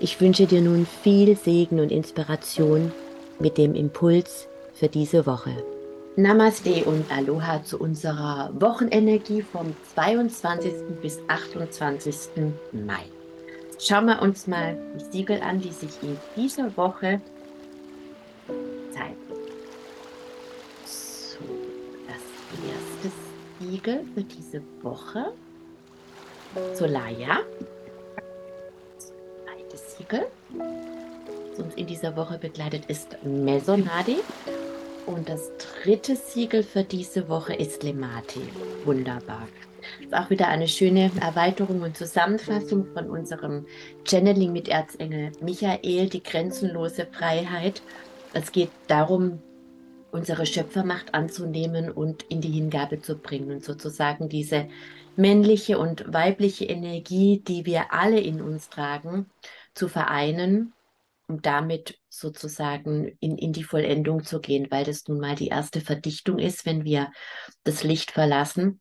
Ich wünsche dir nun viel Segen und Inspiration mit dem Impuls für diese Woche. Namaste und Aloha zu unserer Wochenenergie vom 22. bis 28. Mai. Schauen wir uns mal die Siegel an, die sich in dieser Woche zeigen. So, das erste Siegel für diese Woche. Solaya. Das uns in dieser Woche begleitet, ist Mesonadi. Und das dritte Siegel für diese Woche ist Lemati. Wunderbar. Ist auch wieder eine schöne Erweiterung und Zusammenfassung von unserem Channeling mit Erzengel Michael, die grenzenlose Freiheit. Es geht darum, unsere Schöpfermacht anzunehmen und in die Hingabe zu bringen und sozusagen diese männliche und weibliche Energie, die wir alle in uns tragen, zu vereinen und damit sozusagen in, in die Vollendung zu gehen, weil das nun mal die erste Verdichtung ist, wenn wir das Licht verlassen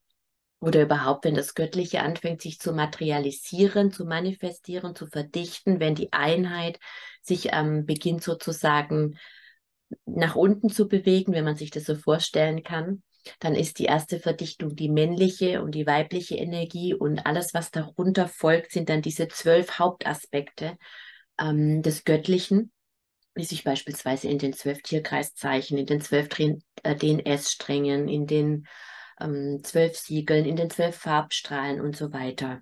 oder überhaupt, wenn das Göttliche anfängt, sich zu materialisieren, zu manifestieren, zu verdichten, wenn die Einheit sich ähm, beginnt sozusagen nach unten zu bewegen, wenn man sich das so vorstellen kann, dann ist die erste Verdichtung die männliche und die weibliche Energie und alles, was darunter folgt, sind dann diese zwölf Hauptaspekte ähm, des Göttlichen, wie sich beispielsweise in den zwölf Tierkreiszeichen, in den zwölf äh, DNS-Strängen, in den ähm, zwölf Siegeln, in den zwölf Farbstrahlen und so weiter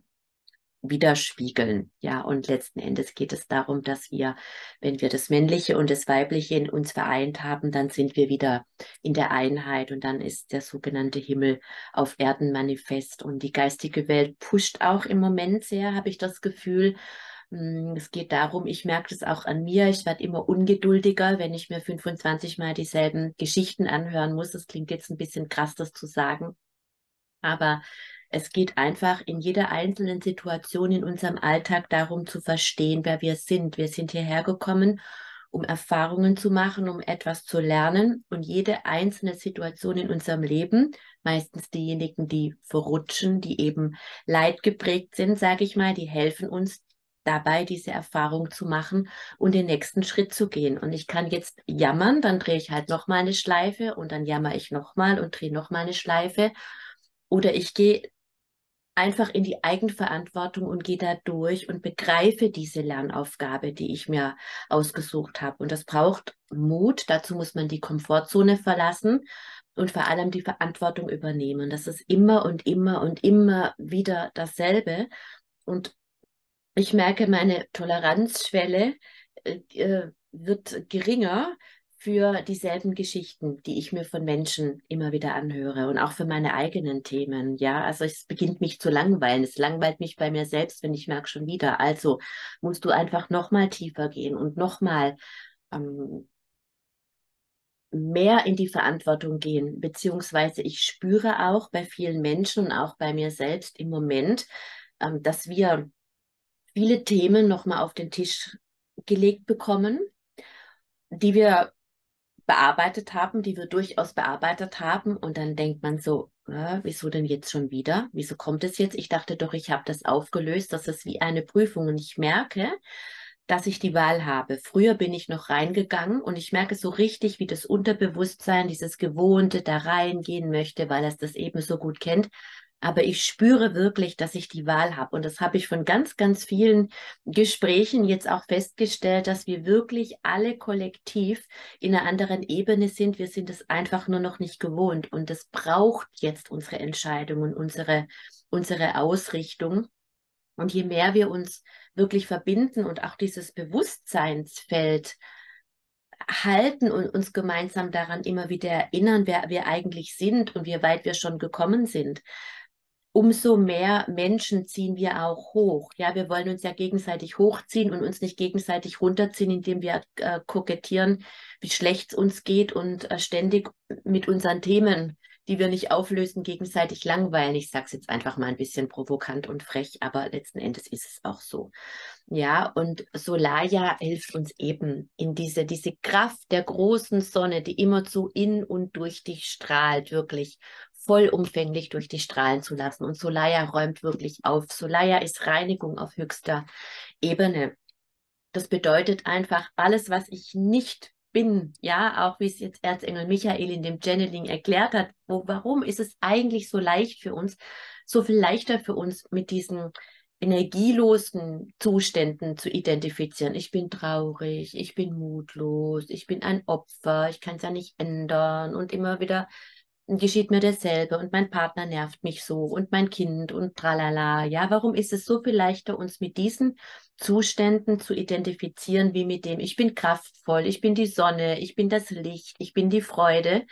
widerspiegeln. Ja, und letzten Endes geht es darum, dass wir, wenn wir das Männliche und das Weibliche in uns vereint haben, dann sind wir wieder in der Einheit und dann ist der sogenannte Himmel auf Erden manifest. Und die geistige Welt pusht auch im Moment sehr, habe ich das Gefühl. Hm, es geht darum, ich merke das auch an mir, ich werde immer ungeduldiger, wenn ich mir 25 Mal dieselben Geschichten anhören muss. Das klingt jetzt ein bisschen krass, das zu sagen. Aber es geht einfach in jeder einzelnen Situation in unserem Alltag darum zu verstehen, wer wir sind. Wir sind hierher gekommen, um Erfahrungen zu machen, um etwas zu lernen. Und jede einzelne Situation in unserem Leben, meistens diejenigen, die verrutschen, die eben leidgeprägt sind, sage ich mal, die helfen uns dabei, diese Erfahrung zu machen und den nächsten Schritt zu gehen. Und ich kann jetzt jammern, dann drehe ich halt noch mal eine Schleife und dann jammer ich noch mal und drehe noch mal eine Schleife. Oder ich gehe einfach in die Eigenverantwortung und gehe da durch und begreife diese Lernaufgabe, die ich mir ausgesucht habe. Und das braucht Mut. Dazu muss man die Komfortzone verlassen und vor allem die Verantwortung übernehmen. Das ist immer und immer und immer wieder dasselbe. Und ich merke, meine Toleranzschwelle äh, äh wird geringer, für dieselben Geschichten, die ich mir von Menschen immer wieder anhöre und auch für meine eigenen Themen. Ja, also es beginnt mich zu langweilen. Es langweilt mich bei mir selbst, wenn ich merke schon wieder. Also musst du einfach noch mal tiefer gehen und noch mal ähm, mehr in die Verantwortung gehen. Beziehungsweise ich spüre auch bei vielen Menschen und auch bei mir selbst im Moment, ähm, dass wir viele Themen noch mal auf den Tisch gelegt bekommen, die wir bearbeitet haben, die wir durchaus bearbeitet haben. Und dann denkt man so, äh, wieso denn jetzt schon wieder? Wieso kommt es jetzt? Ich dachte doch, ich habe das aufgelöst. Das ist wie eine Prüfung. Und ich merke, dass ich die Wahl habe. Früher bin ich noch reingegangen und ich merke so richtig, wie das Unterbewusstsein, dieses Gewohnte da reingehen möchte, weil es das eben so gut kennt. Aber ich spüre wirklich, dass ich die Wahl habe. Und das habe ich von ganz, ganz vielen Gesprächen jetzt auch festgestellt, dass wir wirklich alle kollektiv in einer anderen Ebene sind. Wir sind es einfach nur noch nicht gewohnt. Und es braucht jetzt unsere Entscheidung und unsere, unsere Ausrichtung. Und je mehr wir uns wirklich verbinden und auch dieses Bewusstseinsfeld halten und uns gemeinsam daran immer wieder erinnern, wer wir eigentlich sind und wie weit wir schon gekommen sind, umso mehr Menschen ziehen wir auch hoch. Ja, wir wollen uns ja gegenseitig hochziehen und uns nicht gegenseitig runterziehen, indem wir äh, kokettieren, wie schlecht es uns geht und äh, ständig mit unseren Themen, die wir nicht auflösen, gegenseitig langweilen. Ich sage es jetzt einfach mal ein bisschen provokant und frech, aber letzten Endes ist es auch so. Ja, und Solaya hilft uns eben in diese, diese Kraft der großen Sonne, die immer so in und durch dich strahlt, wirklich vollumfänglich durch die Strahlen zu lassen. Und Solaya räumt wirklich auf. Solaya ist Reinigung auf höchster Ebene. Das bedeutet einfach, alles, was ich nicht bin, ja, auch wie es jetzt Erzengel Michael in dem Channeling erklärt hat, wo, warum ist es eigentlich so leicht für uns, so viel leichter für uns mit diesen energielosen Zuständen zu identifizieren. Ich bin traurig, ich bin mutlos, ich bin ein Opfer, ich kann es ja nicht ändern und immer wieder geschieht mir dasselbe und mein Partner nervt mich so und mein Kind und tralala. Ja, warum ist es so viel leichter, uns mit diesen Zuständen zu identifizieren, wie mit dem, ich bin kraftvoll, ich bin die Sonne, ich bin das Licht, ich bin die Freude.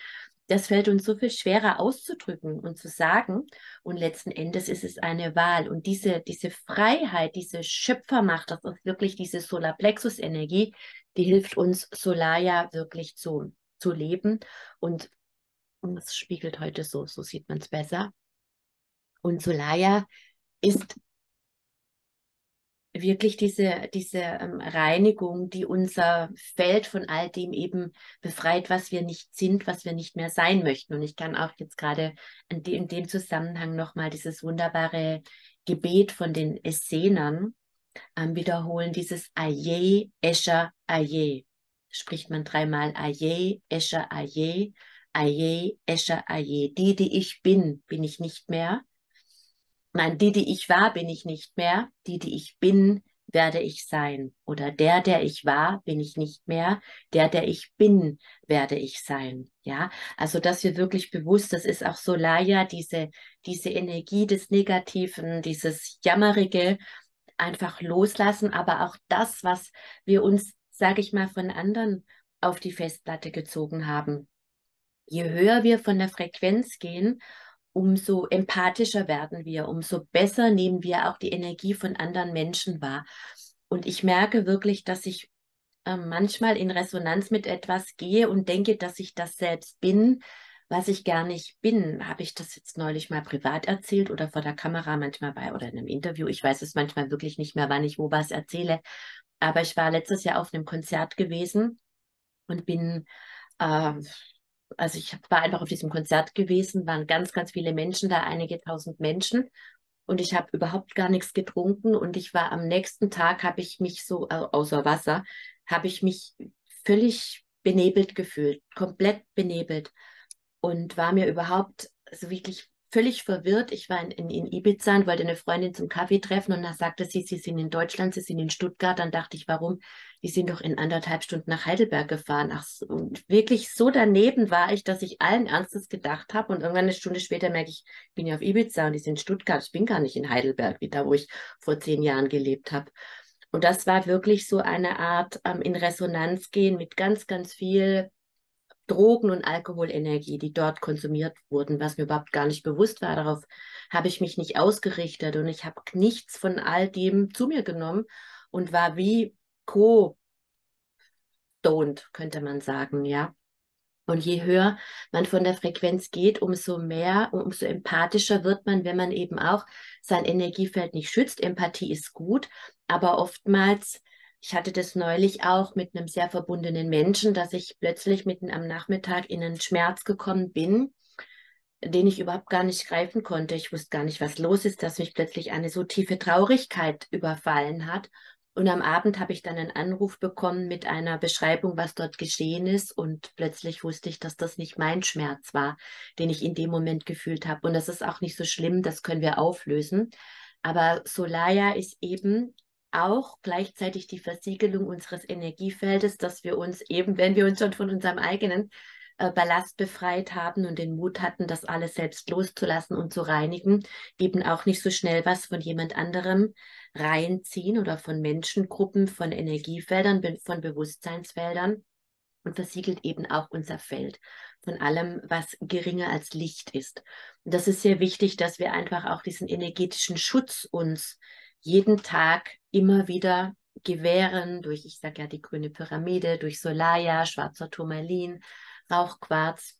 Das fällt uns so viel schwerer auszudrücken und zu sagen. Und letzten Endes ist es eine Wahl. Und diese, diese Freiheit, diese Schöpfermacht, das ist wirklich diese Solarplexus-Energie, die hilft uns, Solaya wirklich zu, zu leben. Und und es spiegelt heute so, so sieht man es besser. Und Solaya ist wirklich diese, diese ähm, Reinigung, die unser Feld von all dem eben befreit, was wir nicht sind, was wir nicht mehr sein möchten. Und ich kann auch jetzt gerade in, de in dem Zusammenhang nochmal dieses wunderbare Gebet von den Essenern ähm, wiederholen, dieses Aye, Escher, Aye. Spricht man dreimal Aye, Escher, Aye. Aye, Escher, Aye. Die, die ich bin, bin ich nicht mehr. Nein, die, die ich war, bin ich nicht mehr. Die, die ich bin, werde ich sein. Oder der, der ich war, bin ich nicht mehr. Der, der ich bin, werde ich sein. Ja, also, dass wir wirklich bewusst, das ist auch Solaya, diese, diese Energie des Negativen, dieses Jammerige, einfach loslassen, aber auch das, was wir uns, sage ich mal, von anderen auf die Festplatte gezogen haben, je höher wir von der Frequenz gehen, umso empathischer werden wir, umso besser nehmen wir auch die Energie von anderen Menschen wahr. Und ich merke wirklich, dass ich äh, manchmal in Resonanz mit etwas gehe und denke, dass ich das selbst bin, was ich gar nicht bin. Habe ich das jetzt neulich mal privat erzählt oder vor der Kamera manchmal bei oder in einem Interview? Ich weiß es manchmal wirklich nicht mehr, wann ich wo was erzähle. Aber ich war letztes Jahr auf einem Konzert gewesen und bin äh, also ich war einfach auf diesem Konzert gewesen, waren ganz, ganz viele Menschen da, einige tausend Menschen. Und ich habe überhaupt gar nichts getrunken. Und ich war am nächsten Tag, habe ich mich so, außer Wasser, habe ich mich völlig benebelt gefühlt, komplett benebelt. Und war mir überhaupt so wirklich völlig verwirrt. Ich war in, in, in, Ibiza und wollte eine Freundin zum Kaffee treffen und da sagte sie, sie sind in Deutschland, sie sind in Stuttgart. Dann dachte ich, warum? Die sind doch in anderthalb Stunden nach Heidelberg gefahren. Ach, und wirklich so daneben war ich, dass ich allen Ernstes gedacht habe und irgendwann eine Stunde später merke ich, ich bin ja auf Ibiza und die sind in Stuttgart. Ich bin gar nicht in Heidelberg, wie da, wo ich vor zehn Jahren gelebt habe. Und das war wirklich so eine Art ähm, in Resonanz gehen mit ganz, ganz viel Drogen- und Alkoholenergie, die dort konsumiert wurden, was mir überhaupt gar nicht bewusst war. Darauf habe ich mich nicht ausgerichtet und ich habe nichts von all dem zu mir genommen und war wie co-stoned, könnte man sagen, ja. Und je höher man von der Frequenz geht, umso mehr, umso empathischer wird man, wenn man eben auch sein Energiefeld nicht schützt. Empathie ist gut, aber oftmals ich hatte das neulich auch mit einem sehr verbundenen Menschen, dass ich plötzlich mitten am Nachmittag in einen Schmerz gekommen bin, den ich überhaupt gar nicht greifen konnte. Ich wusste gar nicht, was los ist, dass mich plötzlich eine so tiefe Traurigkeit überfallen hat. Und am Abend habe ich dann einen Anruf bekommen mit einer Beschreibung, was dort geschehen ist. Und plötzlich wusste ich, dass das nicht mein Schmerz war, den ich in dem Moment gefühlt habe. Und das ist auch nicht so schlimm, das können wir auflösen. Aber Solaya ist eben auch gleichzeitig die Versiegelung unseres Energiefeldes, dass wir uns eben, wenn wir uns schon von unserem eigenen äh, Ballast befreit haben und den Mut hatten, das alles selbst loszulassen und zu reinigen, eben auch nicht so schnell was von jemand anderem reinziehen oder von Menschengruppen, von Energiefeldern, von Bewusstseinsfeldern, und versiegelt eben auch unser Feld von allem, was geringer als Licht ist. Und das ist sehr wichtig, dass wir einfach auch diesen energetischen Schutz uns jeden Tag immer wieder gewähren durch, ich sage ja, die grüne Pyramide, durch Solaya, schwarzer Turmalin, Rauchquarz.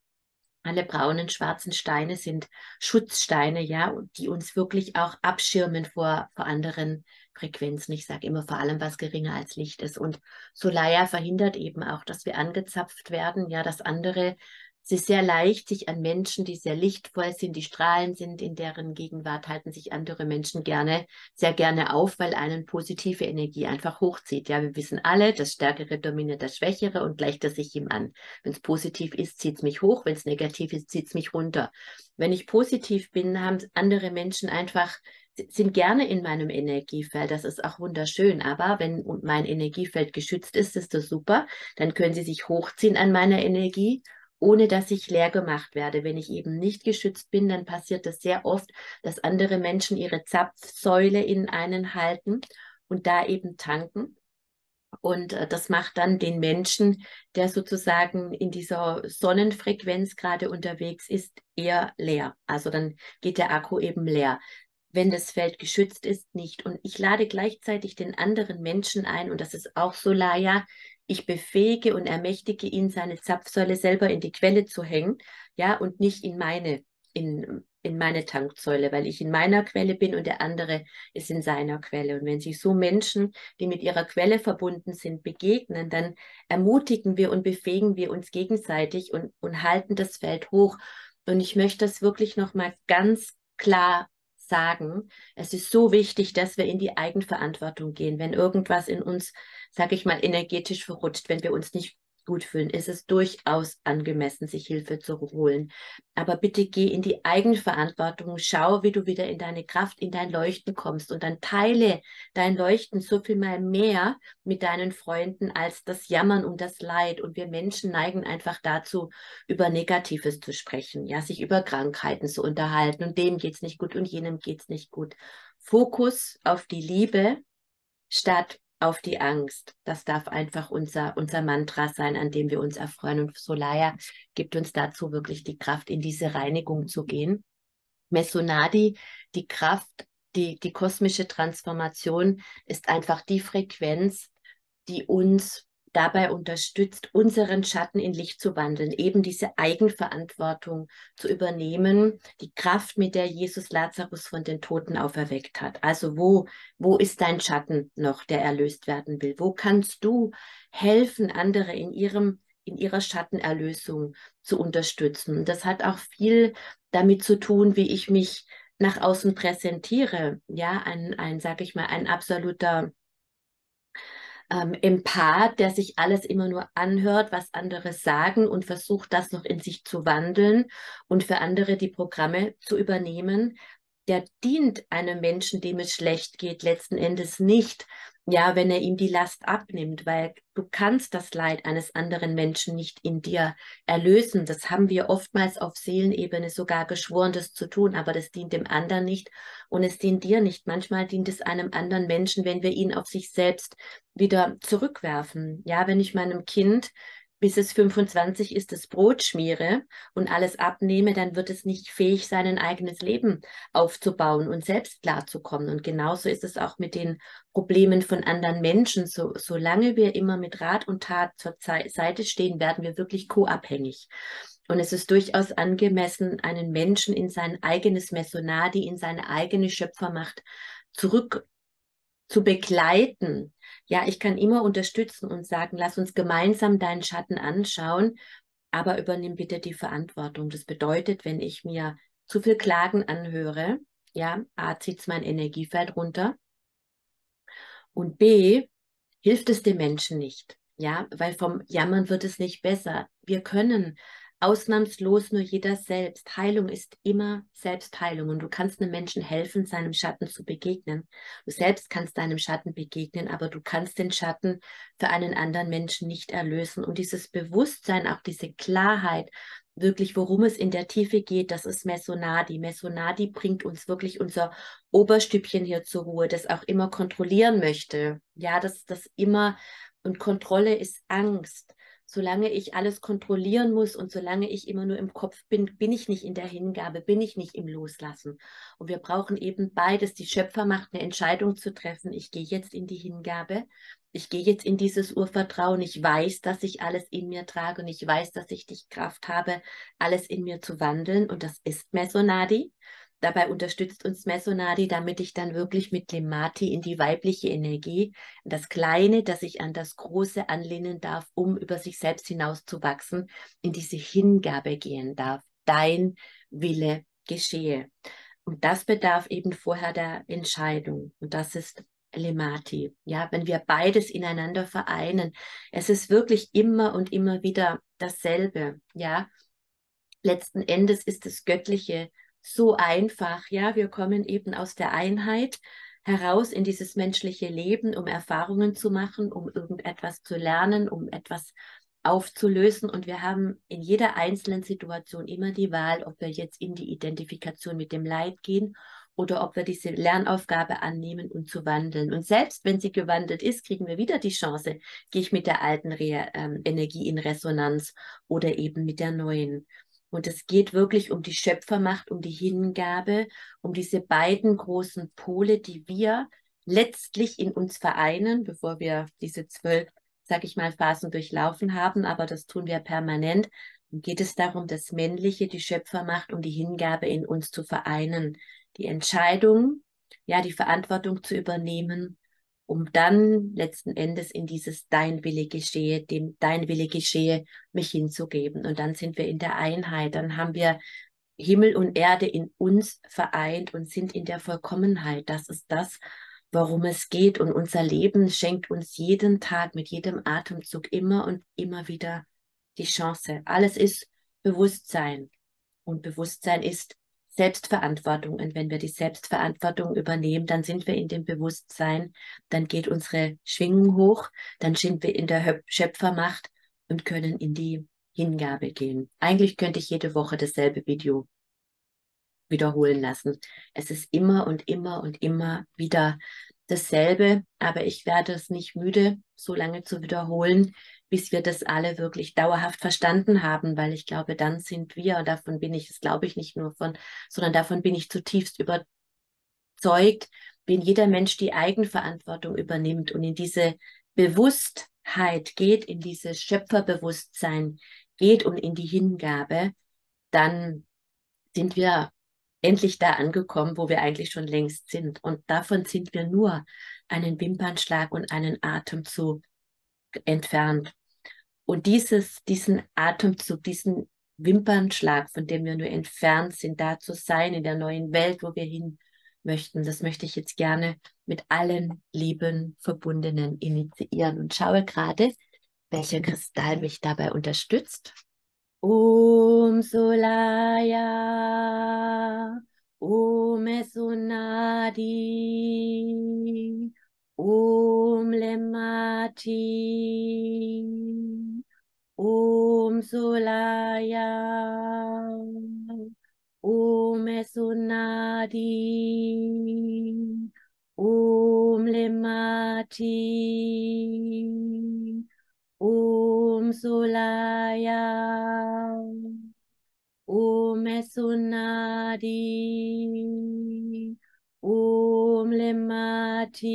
Alle braunen, schwarzen Steine sind Schutzsteine, ja, die uns wirklich auch abschirmen vor, vor anderen Frequenzen. Ich sage immer vor allem, was geringer als Licht ist. Und Solaya verhindert eben auch, dass wir angezapft werden, ja, dass andere es ist sehr leicht, sich an Menschen, die sehr lichtvoll sind, die strahlend sind, in deren Gegenwart halten sich andere Menschen gerne, sehr gerne auf, weil einen positive Energie einfach hochzieht. Ja, wir wissen alle, das Stärkere dominiert das Schwächere und gleicht das sich ihm an. Wenn es positiv ist, zieht es mich hoch, wenn es negativ ist, zieht es mich runter. Wenn ich positiv bin, haben andere Menschen einfach sind gerne in meinem Energiefeld. Das ist auch wunderschön. Aber wenn mein Energiefeld geschützt ist, ist das super. Dann können sie sich hochziehen an meiner Energie ohne dass ich leer gemacht werde. Wenn ich eben nicht geschützt bin, dann passiert das sehr oft, dass andere Menschen ihre Zapfsäule in einen halten und da eben tanken. Und äh, das macht dann den Menschen, der sozusagen in dieser Sonnenfrequenz gerade unterwegs ist, eher leer. Also dann geht der Akku eben leer wenn das Feld geschützt ist, nicht. Und ich lade gleichzeitig den anderen Menschen ein, und das ist auch Solaya, ich befähige und ermächtige ihn, seine Zapfsäule selber in die Quelle zu hängen, ja, und nicht in meine, in, in meine Tanksäule, weil ich in meiner Quelle bin und der andere ist in seiner Quelle. Und wenn sich so Menschen, die mit ihrer Quelle verbunden sind, begegnen, dann ermutigen wir und befähigen wir uns gegenseitig und, und halten das Feld hoch. Und ich möchte das wirklich nochmal ganz klar sagen, es ist so wichtig, dass wir in die Eigenverantwortung gehen. Wenn irgendwas in uns, sage ich mal, energetisch verrutscht, wenn wir uns nicht gut fühlen, ist es durchaus angemessen, sich Hilfe zu holen. Aber bitte geh in die Eigenverantwortung, schau, wie du wieder in deine Kraft, in dein Leuchten kommst und dann teile dein Leuchten so viel mal mehr mit deinen Freunden als das Jammern und das Leid. Und wir Menschen neigen einfach dazu, über Negatives zu sprechen, ja, sich über Krankheiten zu unterhalten und dem geht's nicht gut und jenem geht's nicht gut. Fokus auf die Liebe statt auf die Angst. Das darf einfach unser, unser Mantra sein, an dem wir uns erfreuen. Und Solaya gibt uns dazu wirklich die Kraft, in diese Reinigung zu gehen. Mesonadi, die Kraft, die, die kosmische Transformation ist einfach die Frequenz, die uns dabei unterstützt, unseren Schatten in Licht zu wandeln, eben diese Eigenverantwortung zu übernehmen, die Kraft, mit der Jesus Lazarus von den Toten auferweckt hat. Also wo, wo ist dein Schatten noch, der erlöst werden will? Wo kannst du helfen, andere in ihrem in ihrer Schattenerlösung zu unterstützen. Das hat auch viel damit zu tun, wie ich mich nach außen präsentiere. Ja, ein, ein sag ich mal, ein absoluter ähm, Empath, der sich alles immer nur anhört, was andere sagen und versucht, das noch in sich zu wandeln und für andere die Programme zu übernehmen, der dient einem Menschen, dem es schlecht geht, letzten Endes nicht, ja, wenn er ihm die Last abnimmt, weil du kannst das Leid eines anderen Menschen nicht in dir erlösen. Das haben wir oftmals auf Seelenebene sogar geschworen, das zu tun, aber das dient dem anderen nicht und es dient dir nicht. Manchmal dient es einem anderen Menschen, wenn wir ihn auf sich selbst wieder zurückwerfen. Ja, wenn ich meinem Kind bis es 25 ist, das Brot schmiere und alles abnehme, dann wird es nicht fähig sein, ein eigenes Leben aufzubauen und selbst klarzukommen. Und genauso ist es auch mit den Problemen von anderen Menschen. So, solange wir immer mit Rat und Tat zur Seite stehen, werden wir wirklich co-abhängig. Und es ist durchaus angemessen, einen Menschen in sein eigenes Mesonadi, in seine eigene Schöpfermacht zurück zu begleiten. Ja, ich kann immer unterstützen und sagen, lass uns gemeinsam deinen Schatten anschauen, aber übernimm bitte die Verantwortung. Das bedeutet, wenn ich mir zu viel Klagen anhöre, ja, A, zieht mein Energiefeld runter und B, hilft es dem Menschen nicht. Ja, weil vom Jammern wird es nicht besser. Wir können ausnahmslos nur jeder selbst. Heilung ist immer Selbstheilung und du kannst einem Menschen helfen, seinem Schatten zu begegnen. Du selbst kannst deinem Schatten begegnen, aber du kannst den Schatten für einen anderen Menschen nicht erlösen. Und dieses Bewusstsein, auch diese Klarheit, wirklich, worum es in der Tiefe geht, das ist Mesonadi. Mesonadi bringt uns wirklich unser Oberstübchen hier zur Ruhe, das auch immer kontrollieren möchte. Ja, das, das immer, und Kontrolle ist Angst solange ich alles kontrollieren muss und solange ich immer nur im Kopf bin, bin ich nicht in der Hingabe, bin ich nicht im Loslassen. Und wir brauchen eben beides, die Schöpfermacht, eine Entscheidung zu treffen. Ich gehe jetzt in die Hingabe, ich gehe jetzt in dieses Urvertrauen. Ich weiß, dass ich alles in mir trage und ich weiß, dass ich die Kraft habe, alles in mir zu wandeln. Und das ist Mesonadi. Dabei unterstützt uns Mesonadi, damit ich dann wirklich mit Lemati in die weibliche Energie, das Kleine, das ich an das Große anlehnen darf, um über sich selbst hinauszuwachsen, in diese Hingabe gehen darf. Dein Wille geschehe. Und das bedarf eben vorher der Entscheidung. Und das ist Lemati. Ja, wenn wir beides ineinander vereinen, es ist wirklich immer und immer wieder dasselbe. Ja, letzten Endes ist das Göttliche so einfach. Ja, wir kommen eben aus der Einheit heraus in dieses menschliche Leben, um Erfahrungen zu machen, um irgendetwas zu lernen, um etwas aufzulösen. Und wir haben in jeder einzelnen Situation immer die Wahl, ob wir jetzt in die Identifikation mit dem Leid gehen oder ob wir diese Lernaufgabe annehmen und zu wandeln. Und selbst wenn sie gewandelt ist, kriegen wir wieder die Chance, gehe ich mit der alten Re ähm, Energie in Resonanz oder eben mit der neuen. Und es geht wirklich um die Schöpfermacht, um die Hingabe, um diese beiden großen Pole, die wir letztlich in uns vereinen, bevor wir diese zwölf, sag ich mal, Phasen durchlaufen haben. Aber das tun wir permanent. Und geht es darum, das Männliche, die Schöpfermacht, um die Hingabe in uns zu vereinen, die Entscheidung, ja, die Verantwortung zu übernehmen um dann letzten Endes in dieses Dein Wille geschehe, dem Dein Wille geschehe, mich hinzugeben. Und dann sind wir in der Einheit, dann haben wir Himmel und Erde in uns vereint und sind in der Vollkommenheit. Das ist das, worum es geht. Und unser Leben schenkt uns jeden Tag mit jedem Atemzug immer und immer wieder die Chance. Alles ist Bewusstsein. Und Bewusstsein ist Selbstverantwortung. Und wenn wir die Selbstverantwortung übernehmen, dann sind wir in dem Bewusstsein, dann geht unsere Schwingung hoch, dann sind wir in der Schöpfermacht und können in die Hingabe gehen. Eigentlich könnte ich jede Woche dasselbe Video wiederholen lassen. Es ist immer und immer und immer wieder dasselbe, aber ich werde es nicht müde, so lange zu wiederholen, bis wir das alle wirklich dauerhaft verstanden haben, weil ich glaube, dann sind wir, und davon bin ich, das glaube ich nicht nur von, sondern davon bin ich zutiefst überzeugt, wenn jeder Mensch die Eigenverantwortung übernimmt und in diese Bewusstheit geht, in dieses Schöpferbewusstsein geht und in die Hingabe, dann sind wir endlich da angekommen, wo wir eigentlich schon längst sind. Und davon sind wir nur einen Wimpernschlag und einen Atemzug entfernt. Und dieses, diesen Atemzug, diesen Wimpernschlag, von dem wir nur entfernt sind, da zu sein in der neuen Welt, wo wir hin möchten, das möchte ich jetzt gerne mit allen lieben Verbundenen initiieren. Und schaue gerade, welcher Kristall mich dabei unterstützt. Om Solaya, Om Esunadi, Om Lemati, Om um Solaya, Om Esunadi, Om Lemati, Om um Solaya, Om Esunadi, Om Lemati,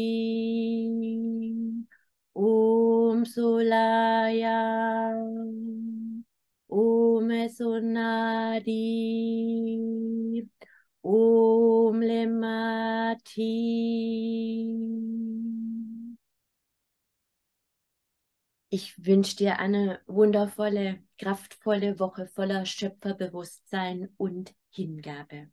Om Solaya, Om Esunadi, Om Lemati. Ich wünsche dir eine wundervolle, kraftvolle Woche voller Schöpferbewusstsein und Hingabe.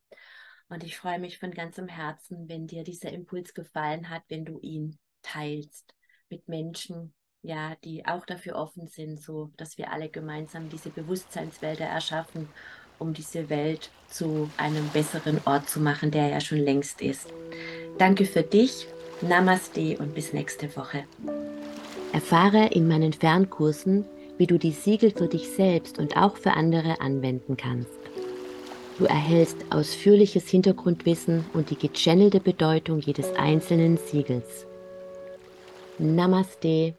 Und ich freue mich von ganzem Herzen, wenn dir dieser Impuls gefallen hat, wenn du ihn teilst mit Menschen, ja, die auch dafür offen sind, so dass wir alle gemeinsam diese Bewusstseinswälder erschaffen, um diese Welt zu einem besseren Ort zu machen, der ja schon längst ist. Danke für dich, Namaste und bis nächste Woche. Erfahre in meinen Fernkursen, wie du die Siegel für dich selbst und auch für andere anwenden kannst. Du erhältst ausführliches Hintergrundwissen und die gechannelte Bedeutung jedes einzelnen Siegels. Namaste